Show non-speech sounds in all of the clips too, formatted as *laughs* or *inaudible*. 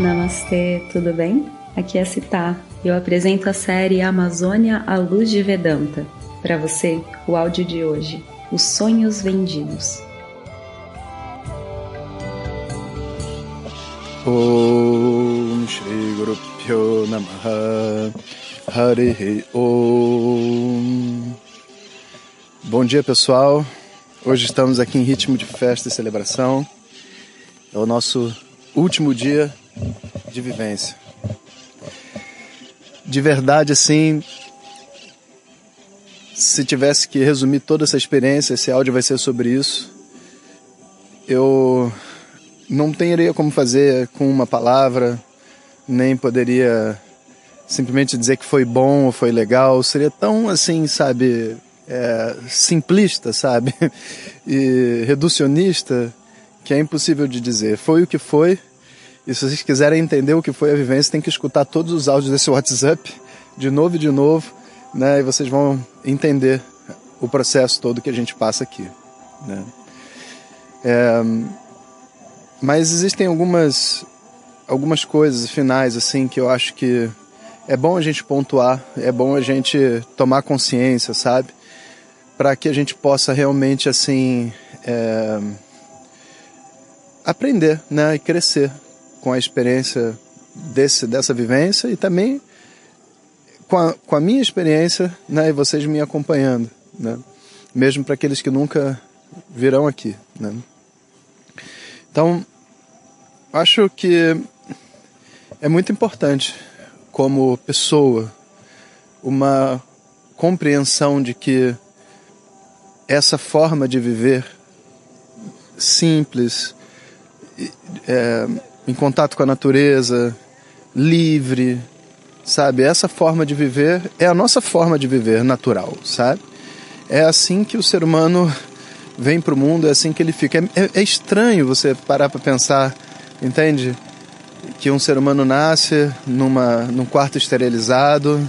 Namastê, tudo bem? Aqui é Citá. Eu apresento a série Amazônia à Luz de Vedanta. Para você, o áudio de hoje: Os Sonhos Vendidos. Om Shri Guru Pyo Namaha Om Bom dia pessoal, hoje estamos aqui em ritmo de festa e celebração. É o nosso último dia de vivência. De verdade, assim, se tivesse que resumir toda essa experiência, esse áudio vai ser sobre isso. Eu não teria como fazer com uma palavra, nem poderia simplesmente dizer que foi bom ou foi legal. Seria tão assim, sabe, é, simplista, sabe, *laughs* e reducionista que é impossível de dizer. Foi o que foi. E se vocês quiserem entender o que foi a vivência, tem que escutar todos os áudios desse *laughs* WhatsApp de novo e de novo, né? E vocês vão entender o processo todo que a gente passa aqui, né? É, mas existem algumas algumas coisas finais assim que eu acho que é bom a gente pontuar, é bom a gente tomar consciência, sabe? Para que a gente possa realmente assim é, aprender, né, e crescer com a experiência desse dessa vivência e também com a, com a minha experiência, né, e vocês me acompanhando, né? Mesmo para aqueles que nunca virão aqui, né? Então, acho que é muito importante, como pessoa, uma compreensão de que essa forma de viver simples, é, em contato com a natureza, livre, sabe? Essa forma de viver é a nossa forma de viver natural, sabe? É assim que o ser humano vem para o mundo, é assim que ele fica. É, é, estranho você parar para pensar, entende? Que um ser humano nasce numa, num quarto esterilizado,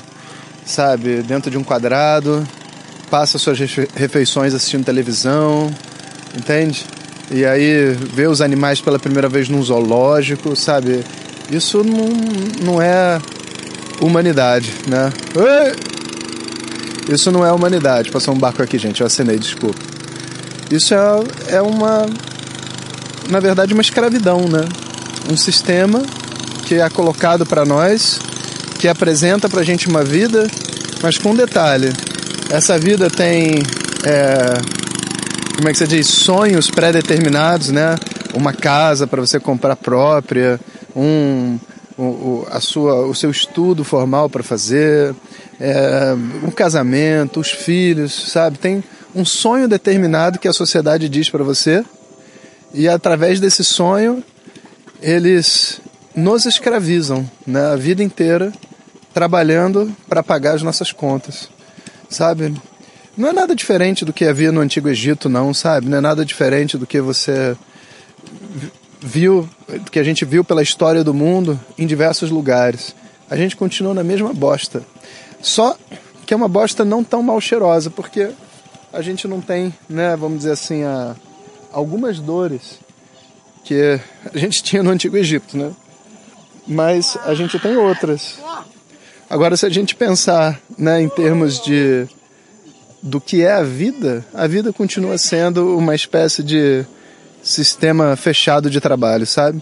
sabe? Dentro de um quadrado, passa suas refeições assistindo televisão, entende? E aí vê os animais pela primeira vez num zoológico, sabe? Isso não, não é humanidade, né? Isso não é humanidade. Passou um barco aqui, gente. Eu assinei, desculpa. Isso é, é uma, na verdade, uma escravidão, né? Um sistema que é colocado para nós, que apresenta para gente uma vida, mas com um detalhe: essa vida tem, é, como é que você diz, sonhos pré-determinados, né? Uma casa para você comprar própria, um, o, a sua, o seu estudo formal para fazer, é, um casamento, os filhos, sabe? Tem um sonho determinado que a sociedade diz para você, e através desse sonho eles nos escravizam né, a vida inteira trabalhando para pagar as nossas contas, sabe? Não é nada diferente do que havia no Antigo Egito, não, sabe? Não é nada diferente do que você viu, do que a gente viu pela história do mundo em diversos lugares. A gente continua na mesma bosta. Só que é uma bosta não tão mal cheirosa, porque a gente não tem, né, vamos dizer assim, a, algumas dores que a gente *laughs* tinha no Antigo Egito, né? Mas a gente tem outras. Agora, se a gente pensar né, em termos de do que é a vida, a vida continua sendo uma espécie de sistema fechado de trabalho, sabe?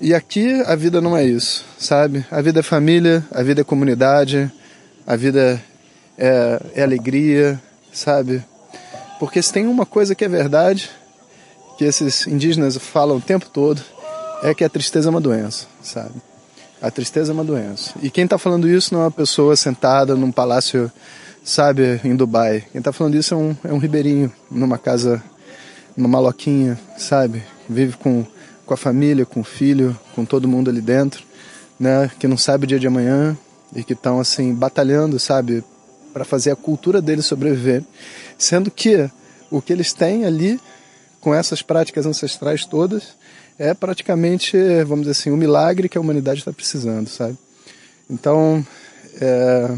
E aqui a vida não é isso, sabe? A vida é família, a vida é comunidade, a vida é, é alegria, sabe? Porque se tem uma coisa que é verdade, que esses indígenas falam o tempo todo, é que a tristeza é uma doença, sabe? A tristeza é uma doença. E quem está falando isso não é uma pessoa sentada num palácio, sabe, em Dubai. Quem está falando isso é um, é um ribeirinho, numa casa, numa maloquinha, sabe? Vive com, com a família, com o filho, com todo mundo ali dentro, né? Que não sabe o dia de amanhã e que estão, assim, batalhando, sabe? para fazer a cultura deles sobreviver, sendo que o que eles têm ali com essas práticas ancestrais todas é praticamente, vamos dizer assim, o um milagre que a humanidade está precisando, sabe? Então, é,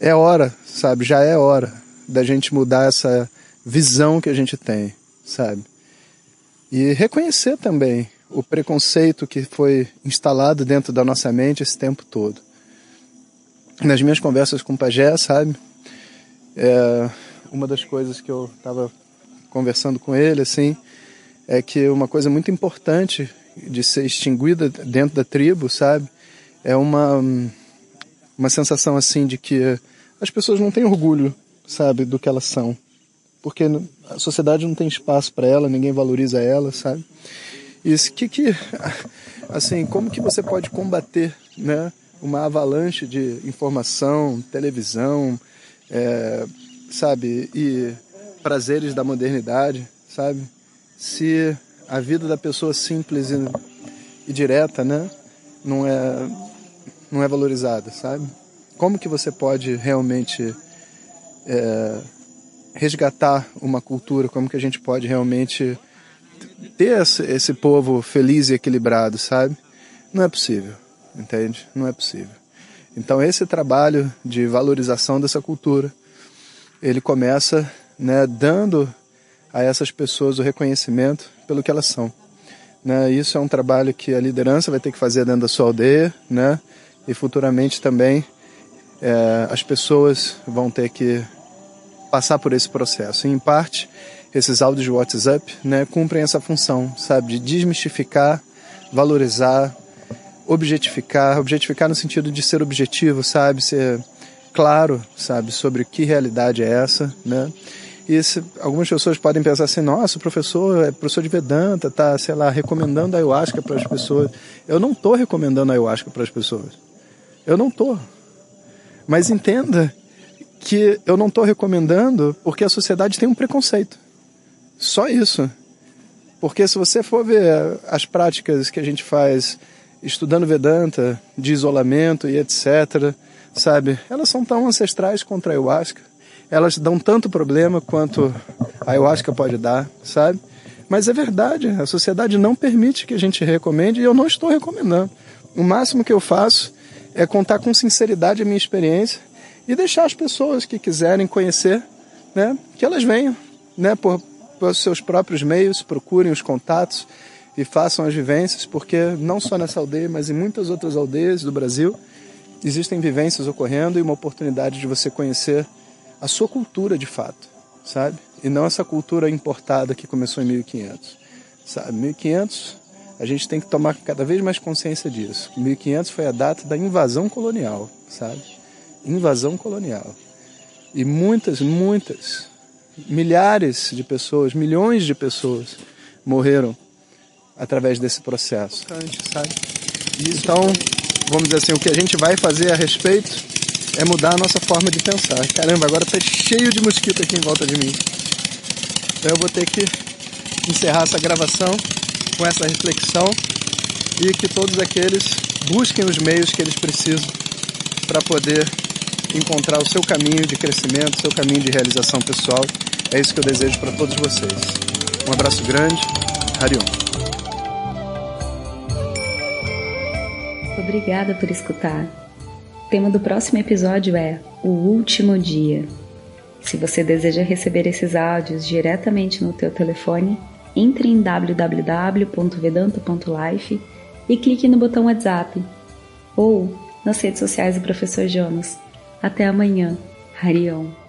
é hora, sabe? Já é hora da gente mudar essa visão que a gente tem, sabe? E reconhecer também o preconceito que foi instalado dentro da nossa mente esse tempo todo. Nas minhas conversas com o Pajé, sabe? É, uma das coisas que eu estava conversando com ele, assim, é que uma coisa muito importante de ser extinguida dentro da tribo, sabe? É uma, uma sensação, assim, de que as pessoas não têm orgulho, sabe, do que elas são. Porque a sociedade não tem espaço para ela, ninguém valoriza ela, sabe? Isso que que *laughs* assim, como que você pode combater, né, uma avalanche de informação, televisão, é, sabe, e prazeres da modernidade, sabe? Se a vida da pessoa simples e, e direta, né, não é não é valorizada, sabe? Como que você pode realmente é, resgatar uma cultura? Como que a gente pode realmente ter esse, esse povo feliz e equilibrado, sabe? Não é possível, entende? Não é possível. Então esse trabalho de valorização dessa cultura, ele começa, né, dando a essas pessoas o reconhecimento pelo que elas são. Né? Isso é um trabalho que a liderança vai ter que fazer dentro da sua aldeia, né? E futuramente também é, as pessoas vão ter que passar por esse processo. E, em parte, esses áudios de WhatsApp né, cumprem essa função, sabe, de desmistificar, valorizar, objetificar, objetificar no sentido de ser objetivo, sabe, ser claro, sabe, sobre que realidade é essa, né? E se, algumas pessoas podem pensar assim, nossa, o professor é professor de Vedanta, tá, sei lá, recomendando a ayahuasca para as pessoas. Eu não estou recomendando a ayahuasca para as pessoas. Eu não estou. Mas entenda que eu não estou recomendando porque a sociedade tem um preconceito. Só isso. Porque se você for ver as práticas que a gente faz estudando Vedanta, de isolamento e etc., sabe, elas são tão ancestrais contra a ayahuasca. Elas dão tanto problema quanto a ayahuasca pode dar, sabe? Mas é verdade, a sociedade não permite que a gente recomende e eu não estou recomendando. O máximo que eu faço é contar com sinceridade a minha experiência e deixar as pessoas que quiserem conhecer, né, que elas venham, né, por, pelos seus próprios meios, procurem os contatos e façam as vivências, porque não só nessa aldeia, mas em muitas outras aldeias do Brasil existem vivências ocorrendo e uma oportunidade de você conhecer a sua cultura de fato, sabe? E não essa cultura importada que começou em 1500, sabe? 1500 a gente tem que tomar cada vez mais consciência disso. 1500 foi a data da invasão colonial, sabe? Invasão colonial. E muitas, muitas milhares de pessoas, milhões de pessoas morreram através desse processo, sabe? Então, vamos dizer assim, o que a gente vai fazer a respeito é mudar a nossa forma de pensar. Caramba, agora tá cheio de mosquito aqui em volta de mim. Então eu vou ter que encerrar essa gravação com essa reflexão e que todos aqueles busquem os meios que eles precisam para poder encontrar o seu caminho de crescimento, seu caminho de realização pessoal. É isso que eu desejo para todos vocês. Um abraço grande. Harion. Obrigada por escutar. O tema do próximo episódio é O Último Dia. Se você deseja receber esses áudios diretamente no teu telefone, entre em www.vedanta.life e clique no botão WhatsApp ou nas redes sociais do Professor Jonas. Até amanhã. Harion.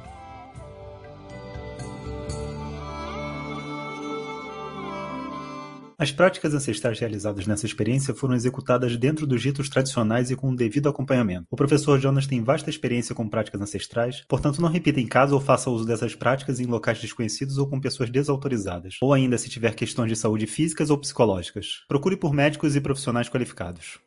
As práticas ancestrais realizadas nessa experiência foram executadas dentro dos ritos tradicionais e com o devido acompanhamento. O professor Jonas tem vasta experiência com práticas ancestrais, portanto não repita em casa ou faça uso dessas práticas em locais desconhecidos ou com pessoas desautorizadas, ou ainda se tiver questões de saúde físicas ou psicológicas. Procure por médicos e profissionais qualificados.